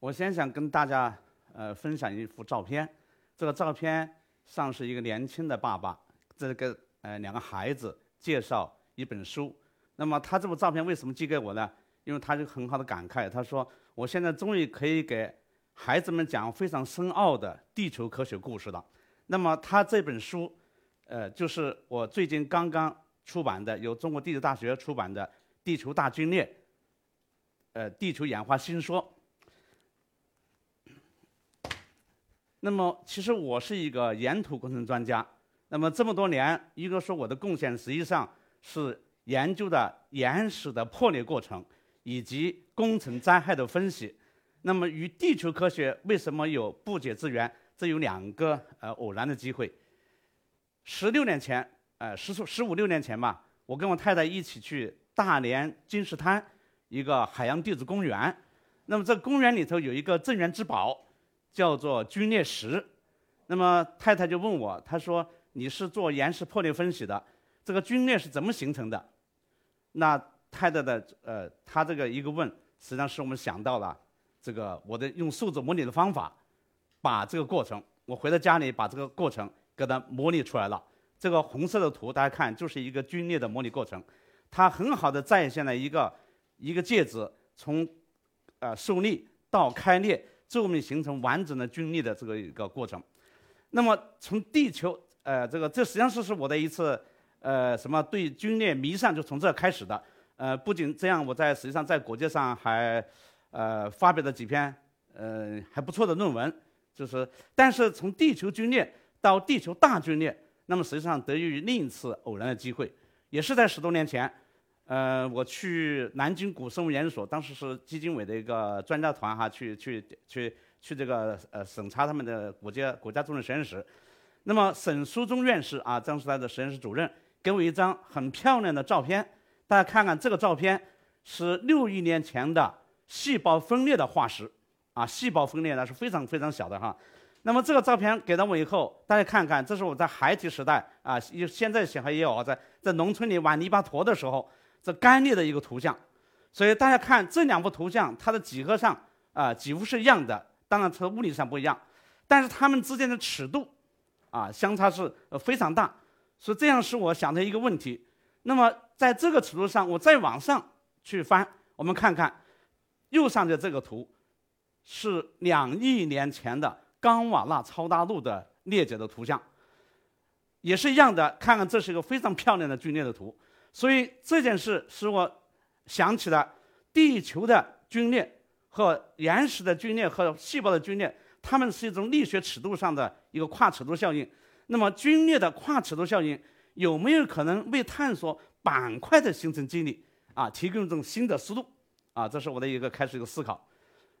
我先想跟大家呃分享一幅照片，这个照片上是一个年轻的爸爸，这个呃两个孩子介绍一本书。那么他这幅照片为什么寄给我呢？因为他就很好的感慨，他说我现在终于可以给孩子们讲非常深奥的地球科学故事了。那么他这本书，呃，就是我最近刚刚出版的，由中国地质大学出版的《地球大军裂》，呃，地球演化新说。那么，其实我是一个岩土工程专家。那么这么多年，一个说我的贡献实际上是研究的岩石的破裂过程以及工程灾害的分析。那么与地球科学为什么有不解之缘？这有两个呃偶然的机会。十六年前，呃十十五六年前吧，我跟我太太一起去大连金石滩一个海洋地质公园。那么这公园里头有一个镇园之宝。叫做龟裂石，那么太太就问我，她说你是做岩石破裂分析的，这个龟裂是怎么形成的？那太太的呃，她这个一个问，实际上是我们想到了这个我的用数字模拟的方法，把这个过程，我回到家里把这个过程给它模拟出来了。这个红色的图大家看，就是一个龟裂的模拟过程，它很好的再现了一个一个介质从呃受力到开裂。最后面形成完整的均力的这个一个过程。那么从地球，呃，这个这实际上是是我的一次，呃，什么对均裂迷上就从这开始的。呃，不仅这样，我在实际上在国际上还，呃，发表了几篇，呃，还不错的论文。就是，但是从地球均裂到地球大均裂，那么实际上得益于另一次偶然的机会，也是在十多年前。呃，我去南京古生物研究所，当时是基金委的一个专家团哈，去去去去这个呃审查他们的国家国家重点实验室。那么沈书中院士啊，当时他的实验室主任，给我一张很漂亮的照片，大家看看这个照片是六亿年前的细胞分裂的化石啊，细胞分裂呢是非常非常小的哈。那么这个照片给到我以后，大家看看，这是我在孩提时代啊，现在小孩也有啊在在农村里玩泥巴坨的时候。这干裂的一个图像，所以大家看这两幅图像，它的几何上啊几乎是一样的，当然它物理上不一样，但是它们之间的尺度啊相差是非常大，所以这样是我想的一个问题。那么在这个尺度上，我再往上去翻，我们看看右上的这个图是两亿年前的冈瓦纳超大陆的裂解的图像，也是一样的。看看这是一个非常漂亮的龟裂的图。所以这件事使我想起了地球的皲裂和岩石的皲裂和细胞的皲裂，它们是一种力学尺度上的一个跨尺度效应。那么皲裂的跨尺度效应有没有可能为探索板块的形成机理啊提供一种新的思路？啊，这是我的一个开始一个思考。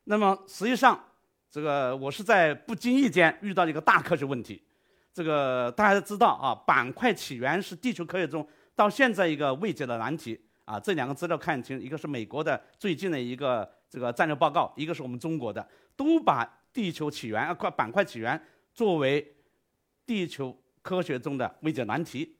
那么实际上，这个我是在不经意间遇到一个大科学问题。这个大家都知道啊，板块起源是地球科学中。到现在一个未解的难题啊！这两个资料看清，一个是美国的最近的一个这个战略报告，一个是我们中国的，都把地球起源啊块板块起源作为地球科学中的未解难题。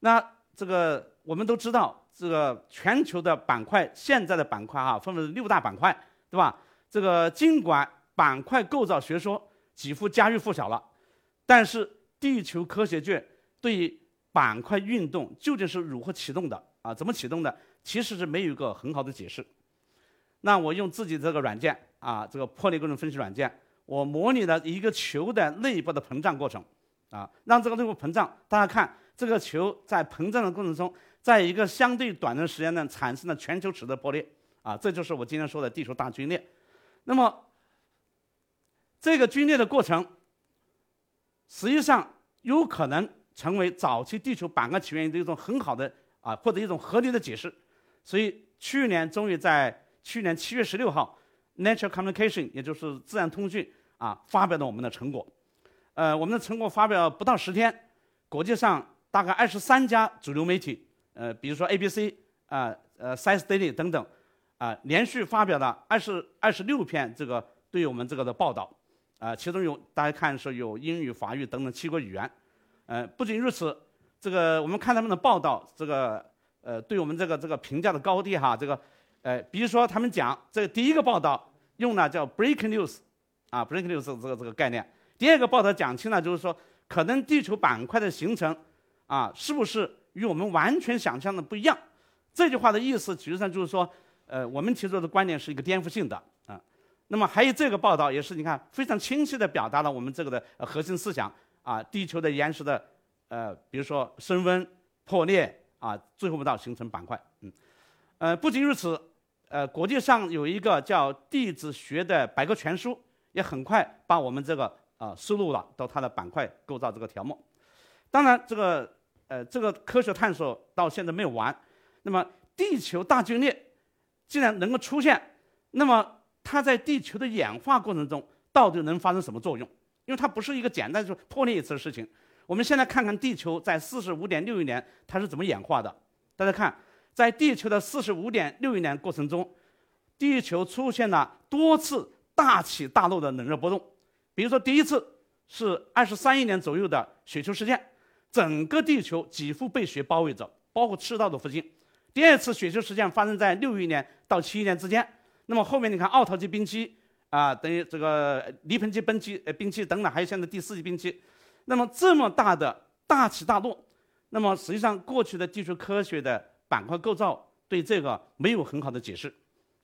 那这个我们都知道，这个全球的板块现在的板块啊，分为六大板块，对吧？这个尽管板块构造学说几乎家喻户晓了，但是地球科学界对于板块运动究竟是如何启动的啊？怎么启动的？其实是没有一个很好的解释。那我用自己这个软件啊，这个破裂过程分析软件，我模拟了一个球的内部的膨胀过程啊，让这个内部膨胀。大家看，这个球在膨胀的过程中，在一个相对短的时间内产生了全球尺的破裂啊，这就是我今天说的地球大龟裂。那么这个龟裂的过程，实际上有可能。成为早期地球板块起源的一种很好的啊，或者一种合理的解释，所以去年终于在去年七月十六号，《Nature Communication》也就是自然通讯啊，发表了我们的成果。呃，我们的成果发表不到十天，国际上大概二十三家主流媒体，呃，比如说 ABC 啊、呃、Science Daily 等等，啊，连续发表了二十二十六篇这个对我们这个的报道，啊，其中有大家看是有英语、法语等等七国语言。呃，不仅如此，这个我们看他们的报道，这个呃，对我们这个这个评价的高低哈，这个，呃，比如说他们讲这第一个报道用了叫 “break news”，啊，“break news” 这个这个概念。第二个报道讲清了，就是说可能地球板块的形成，啊是不是与我们完全想象的不一样？这句话的意思，实际上就是说，呃，我们提出的观点是一个颠覆性的啊。那么还有这个报道也是，你看非常清晰的表达了我们这个的核心思想啊，地球的岩石的呃，比如说升温、破裂啊，最后不到形成板块，嗯，呃，不仅如此。呃，国际上有一个叫地质学的百科全书，也很快把我们这个啊收录了到它的板块构造这个条目。当然，这个呃这个科学探索到现在没有完。那么，地球大龟裂既然能够出现，那么它在地球的演化过程中到底能发生什么作用？因为它不是一个简单就破裂一次的事情。我们现在看看地球在四十五点六亿年它是怎么演化的。大家看。在地球的四十五点六亿年过程中，地球出现了多次大起大落的冷热波动。比如说，第一次是二十三亿年左右的雪球事件，整个地球几乎被雪包围着，包括赤道的附近。第二次雪球事件发生在六亿年到七亿年之间。那么后面你看，奥陶纪冰期啊，等于这个泥盆纪冰期呃冰期等等，还有现在第四纪冰期。那么这么大的大起大落，那么实际上过去的地球科学的。板块构造对这个没有很好的解释，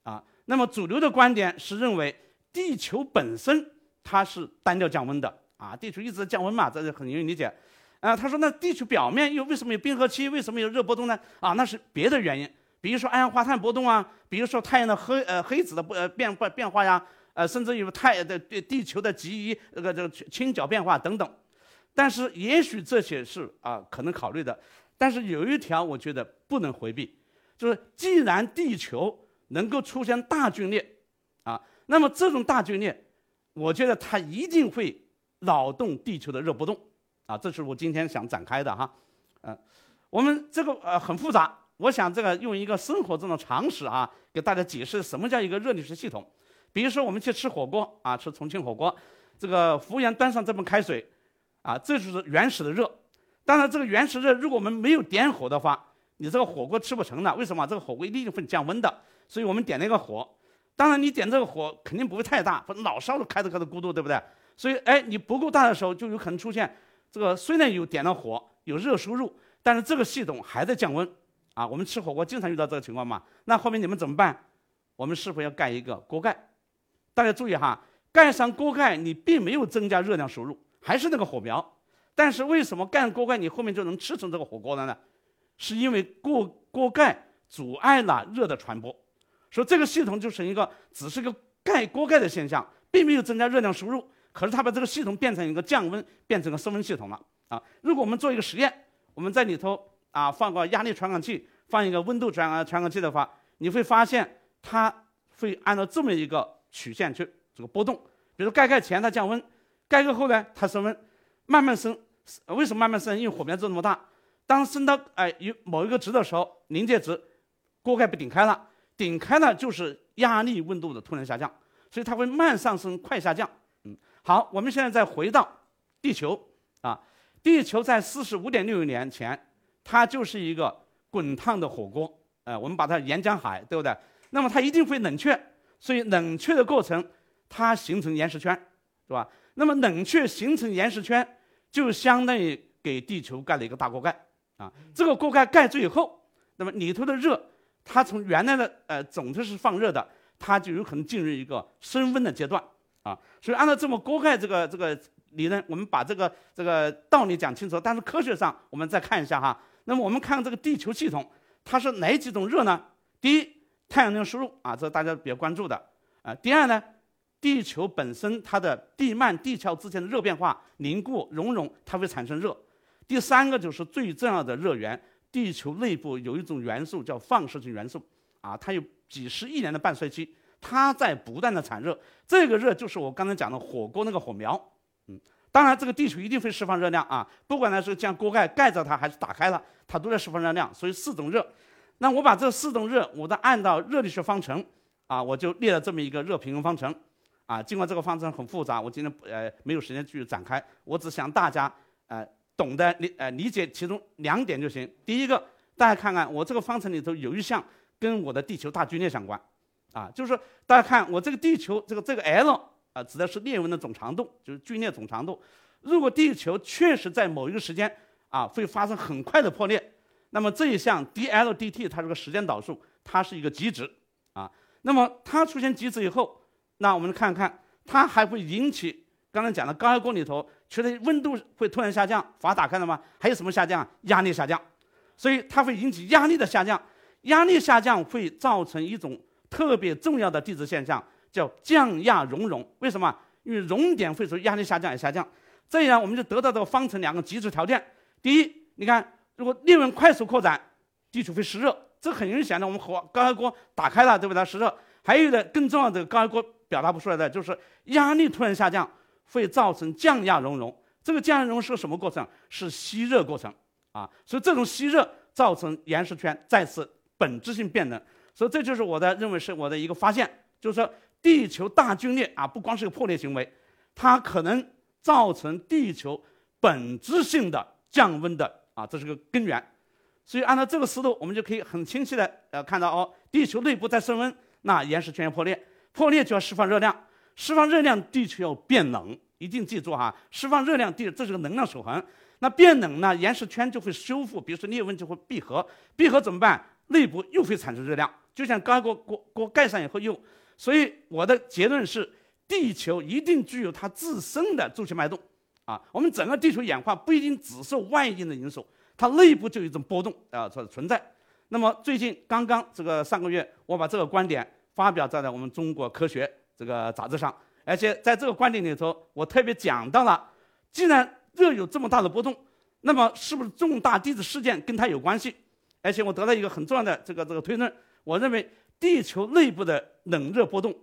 啊，那么主流的观点是认为地球本身它是单调降温的，啊，地球一直在降温嘛，这是很容易理解，啊，他说那地球表面又为什么有冰河期，为什么有热波动呢？啊，那是别的原因，比如说二氧化碳波动啊，比如说太阳的黑呃黑子的不呃变变变化呀，呃，甚至有太的对地球的极移这个这个倾角变化等等，但是也许这些是啊可能考虑的。但是有一条，我觉得不能回避，就是既然地球能够出现大龟裂，啊，那么这种大龟裂，我觉得它一定会扰动地球的热波动，啊，这是我今天想展开的哈，嗯，我们这个呃很复杂，我想这个用一个生活中的常识啊，给大家解释什么叫一个热力学系统。比如说我们去吃火锅啊，吃重庆火锅，这个服务员端上这盆开水，啊，这就是原始的热。当然，这个原始热，如果我们没有点火的话，你这个火锅吃不成了。为什么？这个火锅一定会降温的。所以我们点了一个火，当然你点这个火肯定不会太大，老烧着开着开着咕嘟，对不对？所以，哎，你不够大的时候，就有可能出现这个虽然有点了火，有热输入，但是这个系统还在降温。啊，我们吃火锅经常遇到这个情况嘛。那后面你们怎么办？我们是否要盖一个锅盖？大家注意哈，盖上锅盖，你并没有增加热量输入，还是那个火苗。但是为什么盖上锅盖你后面就能吃成这个火锅了呢？是因为锅锅盖阻碍了热的传播，所以这个系统就是一个只是个盖锅盖的现象，并没有增加热量输入。可是它把这个系统变成一个降温，变成个升温系统了啊！如果我们做一个实验，我们在里头啊放个压力传感器，放一个温度传啊传感器的话，你会发现它会按照这么一个曲线去这个波动。比如盖盖前它降温，盖盖后呢它升温。慢慢升，为什么慢慢升？因为火苗这么大，当升到哎有某一个值的时候，临界值，锅盖被顶开了，顶开了就是压力温度的突然下降，所以它会慢上升快下降。嗯，好，我们现在再回到地球啊，地球在四十五点六亿年前，它就是一个滚烫的火锅，呃，我们把它岩浆海，对不对？那么它一定会冷却，所以冷却的过程，它形成岩石圈，是吧？那么冷却形成岩石圈，就相当于给地球盖了一个大锅盖啊。这个锅盖盖住以后，那么里头的热，它从原来的呃总是是放热的，它就有可能进入一个升温的阶段啊。所以按照这么锅盖这个这个理论，我们把这个这个道理讲清楚。但是科学上我们再看一下哈。那么我们看这个地球系统，它是哪几种热呢？第一，太阳能输入啊，这是大家比较关注的啊。第二呢？地球本身它的地幔、地壳之间的热变化、凝固、熔融，它会产生热。第三个就是最重要的热源，地球内部有一种元素叫放射性元素，啊，它有几十亿年的半衰期，它在不断的产热。这个热就是我刚才讲的火锅那个火苗，嗯，当然这个地球一定会释放热量啊，不管它是将锅盖盖着它还是打开了，它都在释放热量。所以四种热，那我把这四种热，我都按照热力学方程，啊，我就列了这么一个热平衡方程。啊，尽管这个方程很复杂，我今天呃没有时间去展开，我只想大家呃懂得理呃理解其中两点就行。第一个，大家看看我这个方程里头有一项跟我的地球大龟裂相关，啊，就是大家看我这个地球这个这个 L 啊，指的是裂纹的总长度，就是龟裂总长度。如果地球确实在某一个时间啊会发生很快的破裂，那么这一项 dL dt 它是个时间导数，它是一个极值啊。那么它出现极值以后，那我们看看它还会引起刚才讲的高压锅里头，除了温度会突然下降，阀打开了吗？还有什么下降？压力下降，所以它会引起压力的下降。压力下降会造成一种特别重要的地质现象，叫降压熔融。为什么？因为熔点会随压力下降而下降，这样我们就得到这个方程两个极值条件。第一，你看，如果裂纹快速扩展，地球会湿热。这很明显的，我们火高压锅打开了，对不对？湿热。还有的更重要的，高压锅表达不出来的，就是压力突然下降，会造成降压熔融。这个降压熔融是个什么过程？是吸热过程啊。所以这种吸热造成岩石圈再次本质性变冷。所以这就是我的认为是我的一个发现，就是说地球大皲裂啊，不光是个破裂行为，它可能造成地球本质性的降温的啊，这是个根源。所以按照这个思路，我们就可以很清晰的呃看到哦，地球内部在升温，那岩石圈要破裂，破裂就要释放热量，释放热量，地球要变冷，一定记住哈，释放热量地这是个能量守恒。那变冷呢，岩石圈就会修复，比如说裂纹就会闭合，闭合怎么办？内部又会产生热量，就像高压锅锅锅盖上以后又，所以我的结论是，地球一定具有它自身的周期脉动啊，我们整个地球演化不一定只受外因的因素。它内部就有一种波动啊，存存在。那么最近刚刚这个上个月，我把这个观点发表在了我们中国科学这个杂志上，而且在这个观点里头，我特别讲到了，既然热有这么大的波动，那么是不是重大地质事件跟它有关系？而且我得到一个很重要的这个这个推论，我认为地球内部的冷热波动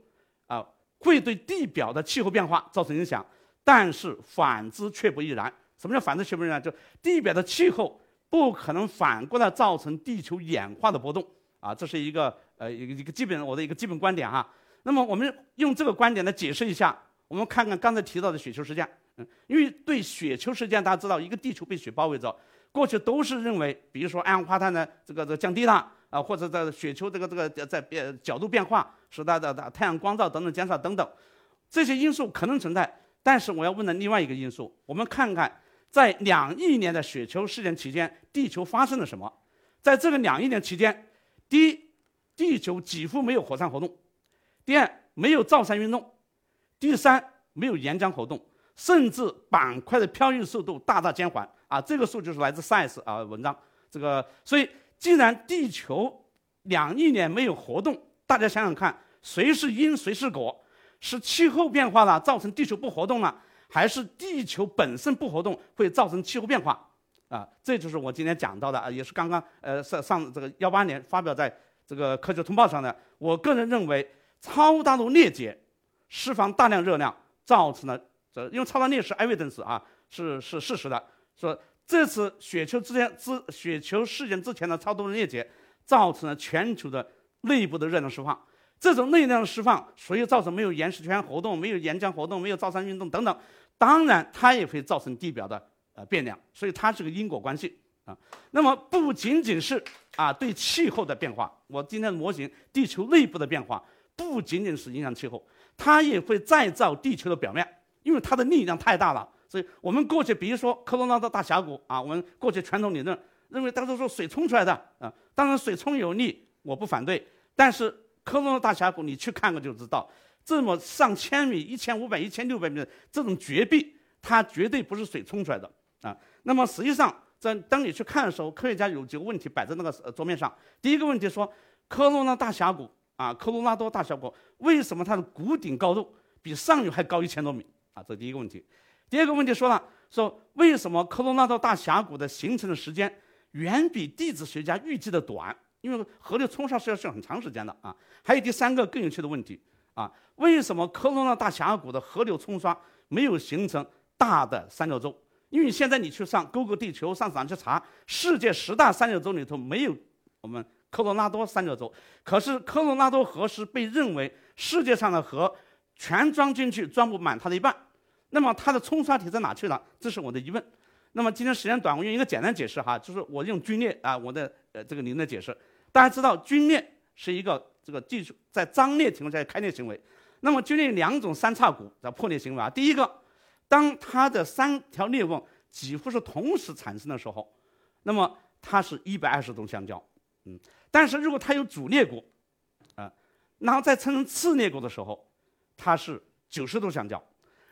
啊，会对地表的气候变化造成影响，但是反之却不亦然。什么叫反之却不亦然？就地表的气候。不可能反过来造成地球演化的波动啊，这是一个呃一个一个基本我的一个基本观点哈。那么我们用这个观点来解释一下，我们看看刚才提到的雪球事件，嗯，因为对雪球事件大家知道，一个地球被雪包围着，过去都是认为，比如说二氧化碳呢这个这降低了啊，或者在雪球这个这个在变角度变化，使它的太阳光照等等减少等等，这些因素可能存在。但是我要问的另外一个因素，我们看看。在两亿年的雪球事件期间，地球发生了什么？在这个两亿年期间，第一，地球几乎没有火山活动；第二，没有造山运动；第三，没有岩浆活动，甚至板块的漂移速度大大减缓。啊，这个数据是来自 Science 啊文章。这个，所以既然地球两亿年没有活动，大家想想看，谁是因，谁是果？是气候变化了，造成地球不活动了？还是地球本身不活动会造成气候变化，啊，这就是我今天讲到的啊，也是刚刚呃上上这个幺八年发表在这个科学通报上的。我个人认为，超大陆裂解释放大量热量，造成了这因为超大裂是 evidence 啊，是是事实的，说这次雪球之前之雪球事件之前的超大陆裂解，造成了全球的内部的热量释放。这种内量释放，所以造成没有岩石圈活动，没有岩浆活动，没有造山运动等等。当然，它也会造成地表的呃变量，所以它是个因果关系啊。那么不仅仅是啊对气候的变化，我今天的模型地球内部的变化不仅仅是影响气候，它也会再造地球的表面，因为它的力量太大了。所以我们过去比如说科罗拉多大峡谷啊，我们过去传统理论认为当时说水冲出来的啊，当然水冲有力，我不反对，但是科罗拉多大峡谷你去看过就知道。这么上千米、一千五百、一千六百米的这种绝壁，它绝对不是水冲出来的啊。那么实际上，在当你去看的时候，科学家有几个问题摆在那个桌面上。第一个问题说，科罗拉大峡谷啊，科罗拉多大峡谷为什么它的谷顶高度比上游还高一千多米啊？这第一个问题。第二个问题说了，说为什么科罗拉多大峡谷的形成的时间远比地质学家预计的短？因为河流冲刷是要需要很长时间的啊。还有第三个更有趣的问题。啊，为什么科罗拉大峡谷的河流冲刷没有形成大的三角洲？因为现在你去上 Google 地球上上去查，世界十大三角洲里头没有我们科罗拉多三角洲。可是科罗拉多河是被认为世界上的河全装进去装不满它的一半，那么它的冲刷体在哪去了？这是我的疑问。那么今天时间短，我用一个简单解释哈，就是我用龟裂啊，我的呃这个您的解释。大家知道皲裂是一个这个技术在张裂情况下开裂行为。那么，决定两种三叉骨的破裂行为啊。第一个，当它的三条裂缝几乎是同时产生的时候，那么它是一百二十度相交，嗯。但是如果它有主裂骨，啊，然后再产生次裂骨的时候，它是九十度相交。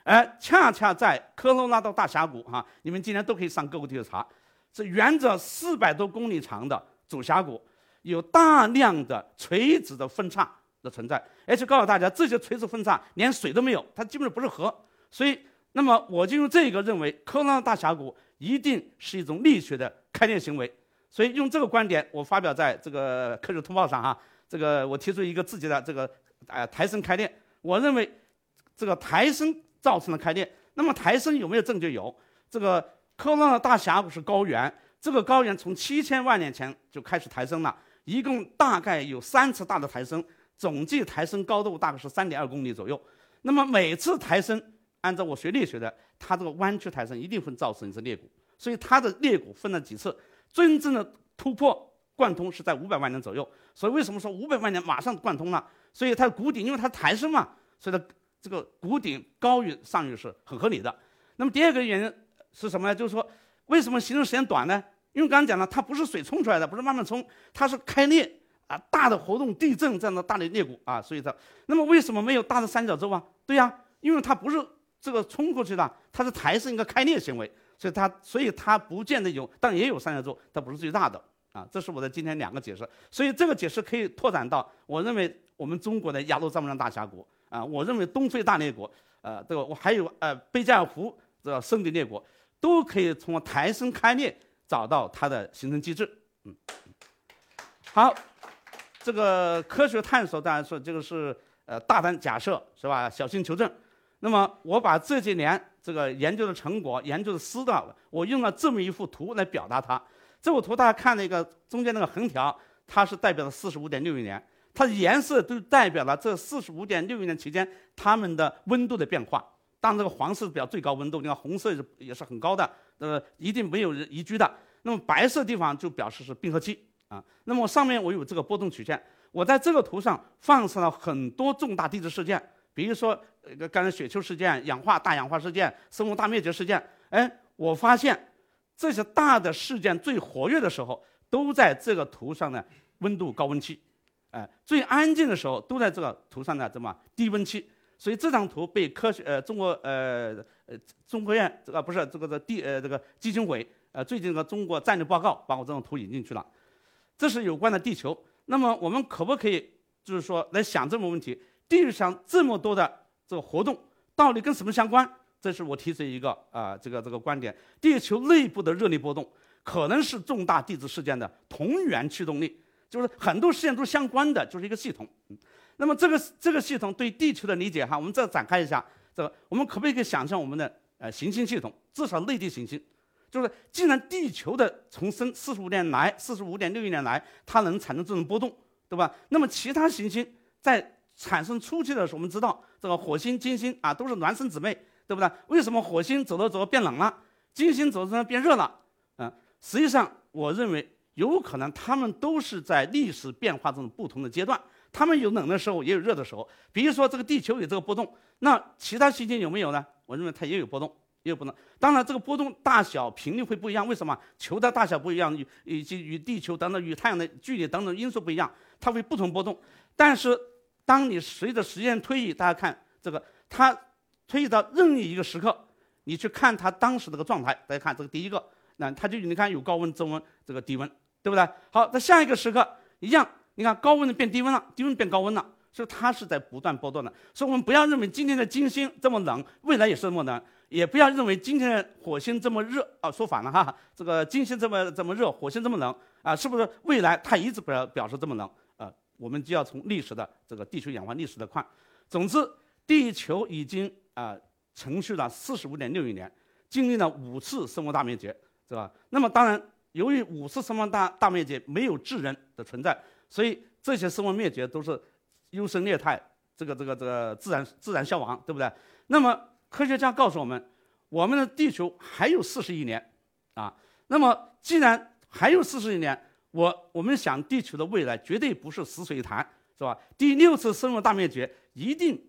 而恰恰在科罗拉多大峡谷哈，你们今天都可以上各个地图查，这沿着四百多公里长的主峡谷，有大量的垂直的分叉。的存在，而且告诉大家，这些垂直分叉连水都没有，它基本上不是河。所以，那么我就用这个认为，科罗拉大峡谷一定是一种力学的开裂行为。所以，用这个观点，我发表在这个科学通报上哈。这个我提出一个自己的这个呃抬升开裂，我认为这个抬升造成的开裂。那么抬升有没有证据？有。这个科罗拉大峡谷是高原，这个高原从七千万年前就开始抬升了，一共大概有三次大的抬升。总计抬升高度大概是三点二公里左右，那么每次抬升，按照我学力学的，它这个弯曲抬升一定会造成一次裂谷，所以它的裂谷分了几次，真正的突破贯通是在五百万年左右。所以为什么说五百万年马上贯通了？所以它的谷顶，因为它抬升嘛，所以它这个谷顶高于上域是很合理的。那么第二个原因是什么呢？就是说为什么形成时间短呢？因为刚刚讲了，它不是水冲出来的，不是慢慢冲，它是开裂。啊，大的活动、地震这样的大的裂谷啊，所以它，那么为什么没有大的三角洲啊？对呀，因为它不是这个冲过去的，它是抬升一个开裂行为，所以它，所以它不见得有，但也有三角洲，它不是最大的啊。这是我的今天两个解释，所以这个解释可以拓展到，我认为我们中国的亚洲藏布江大峡谷啊，我认为东非大裂谷，呃，这个我还有呃贝加尔湖这个圣地裂谷，都可以从抬升开裂找到它的形成机制。嗯，好。这个科学探索当然说这个是呃大胆假设是吧？小心求证。那么我把这几年这个研究的成果、研究的思道，我用了这么一幅图来表达它。这幅图大家看那个中间那个横条，它是代表了四十五点六亿年，它的颜色都代表了这四十五点六亿年期间它们的温度的变化。当然这个黄色是表最高温度，你看红色也是也是很高的，呃，一定没有宜居的。那么白色地方就表示是冰河期。啊，那么上面我有这个波动曲线，我在这个图上放上了很多重大地质事件，比如说呃刚才雪球事件、氧化大氧化事件、生物大灭绝事件。哎，我发现这些大的事件最活跃的时候都在这个图上的温度高温期，哎，最安静的时候都在这个图上的这么低温期。所以这张图被科学呃中国呃呃中科院这个不是这个的地呃这个基金会呃最近的中国战略报告把我这张图引进去了。这是有关的地球，那么我们可不可以就是说来想这么问题？地球上这么多的这个活动，到底跟什么相关？这是我提出一个啊这个这个观点：地球内部的热力波动可能是重大地质事件的同源驱动力，就是很多事件都相关的，就是一个系统。那么这个这个系统对地球的理解哈，我们再展开一下，这个我们可不可以想象我们的呃行星系统，至少内地行星？就是，既然地球的重生四十五年来，四十五点六亿年来，它能产生这种波动，对吧？那么其他行星在产生初期的时候，我们知道这个火星、金星啊都是孪生姊妹，对不对？为什么火星走着走着变冷了，金星走着走着变热了？嗯，实际上我认为有可能它们都是在历史变化中不同的阶段，它们有冷的时候，也有热的时候。比如说这个地球有这个波动，那其他行星有没有呢？我认为它也有波动。也有波动，当然这个波动大小频率会不一样，为什么？球的大小不一样，与以及与地球等等与太阳的距离等等因素不一样，它会不同波动。但是，当你随着时间推移，大家看这个，它推移到任意一个时刻，你去看它当时这个状态，大家看这个第一个，那它就你看有高温、中温，这个低温，对不对？好，在下一个时刻一样，你看高温的变低温了，低温变高温了，所以它是在不断波动的。所以我们不要认为今天的金星这么冷，未来也是这么冷。也不要认为今天的火星这么热啊，说反了哈。这个金星这么这么热，火星这么冷啊，是不是未来它一直表表示这么冷啊？我们就要从历史的这个地球演化历史的看。总之，地球已经啊程序了四十五点六亿年，经历了五次生物大灭绝，是吧？那么当然，由于五次生物大大灭绝没有智人的存在，所以这些生物灭绝都是优胜劣汰，这个这个这个自然自然消亡，对不对？那么。科学家告诉我们，我们的地球还有四十亿年，啊，那么既然还有四十亿年，我我们想地球的未来绝对不是死水一潭，是吧？第六次生物大灭绝一定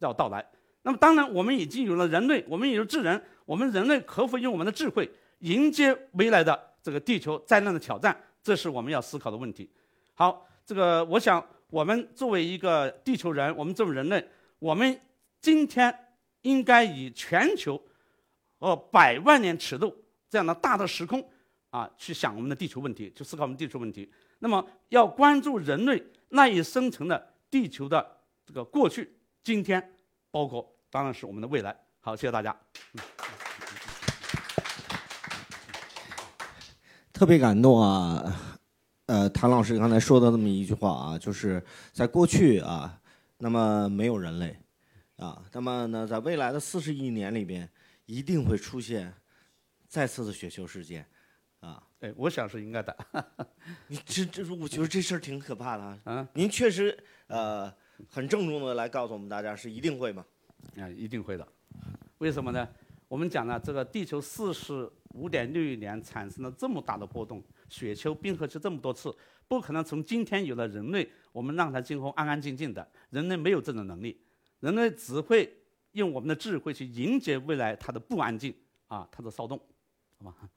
要到来。那么，当然，我们已经有了人类，我们有智人，我们人类可否用我们的智慧迎接未来的这个地球灾难的挑战？这是我们要思考的问题。好，这个我想，我们作为一个地球人，我们作为人类，我们今天应该以全球和百万年尺度这样的大的时空啊，去想我们的地球问题，去思考我们地球问题。那么，要关注人类赖以生存的地球的这个过去、今天。包括当然是我们的未来。好，谢谢大家。嗯特别感动啊！呃，谭老师刚才说的那么一句话啊，就是在过去啊，那么没有人类啊，那么呢，在未来的四十亿年里边，一定会出现再次的雪球事件啊。哎，我想是应该的。你这这，我觉得这事儿挺可怕的啊。您确实呃。很郑重的来告诉我们大家，是一定会吗？啊，一定会的。为什么呢？我们讲了，这个地球四十五点六亿年产生了这么大的波动，雪球、冰河期这么多次，不可能从今天有了人类，我们让它今后安安静静的。人类没有这种能力，人类只会用我们的智慧去迎接未来它的不安静啊，它的骚动，好吧？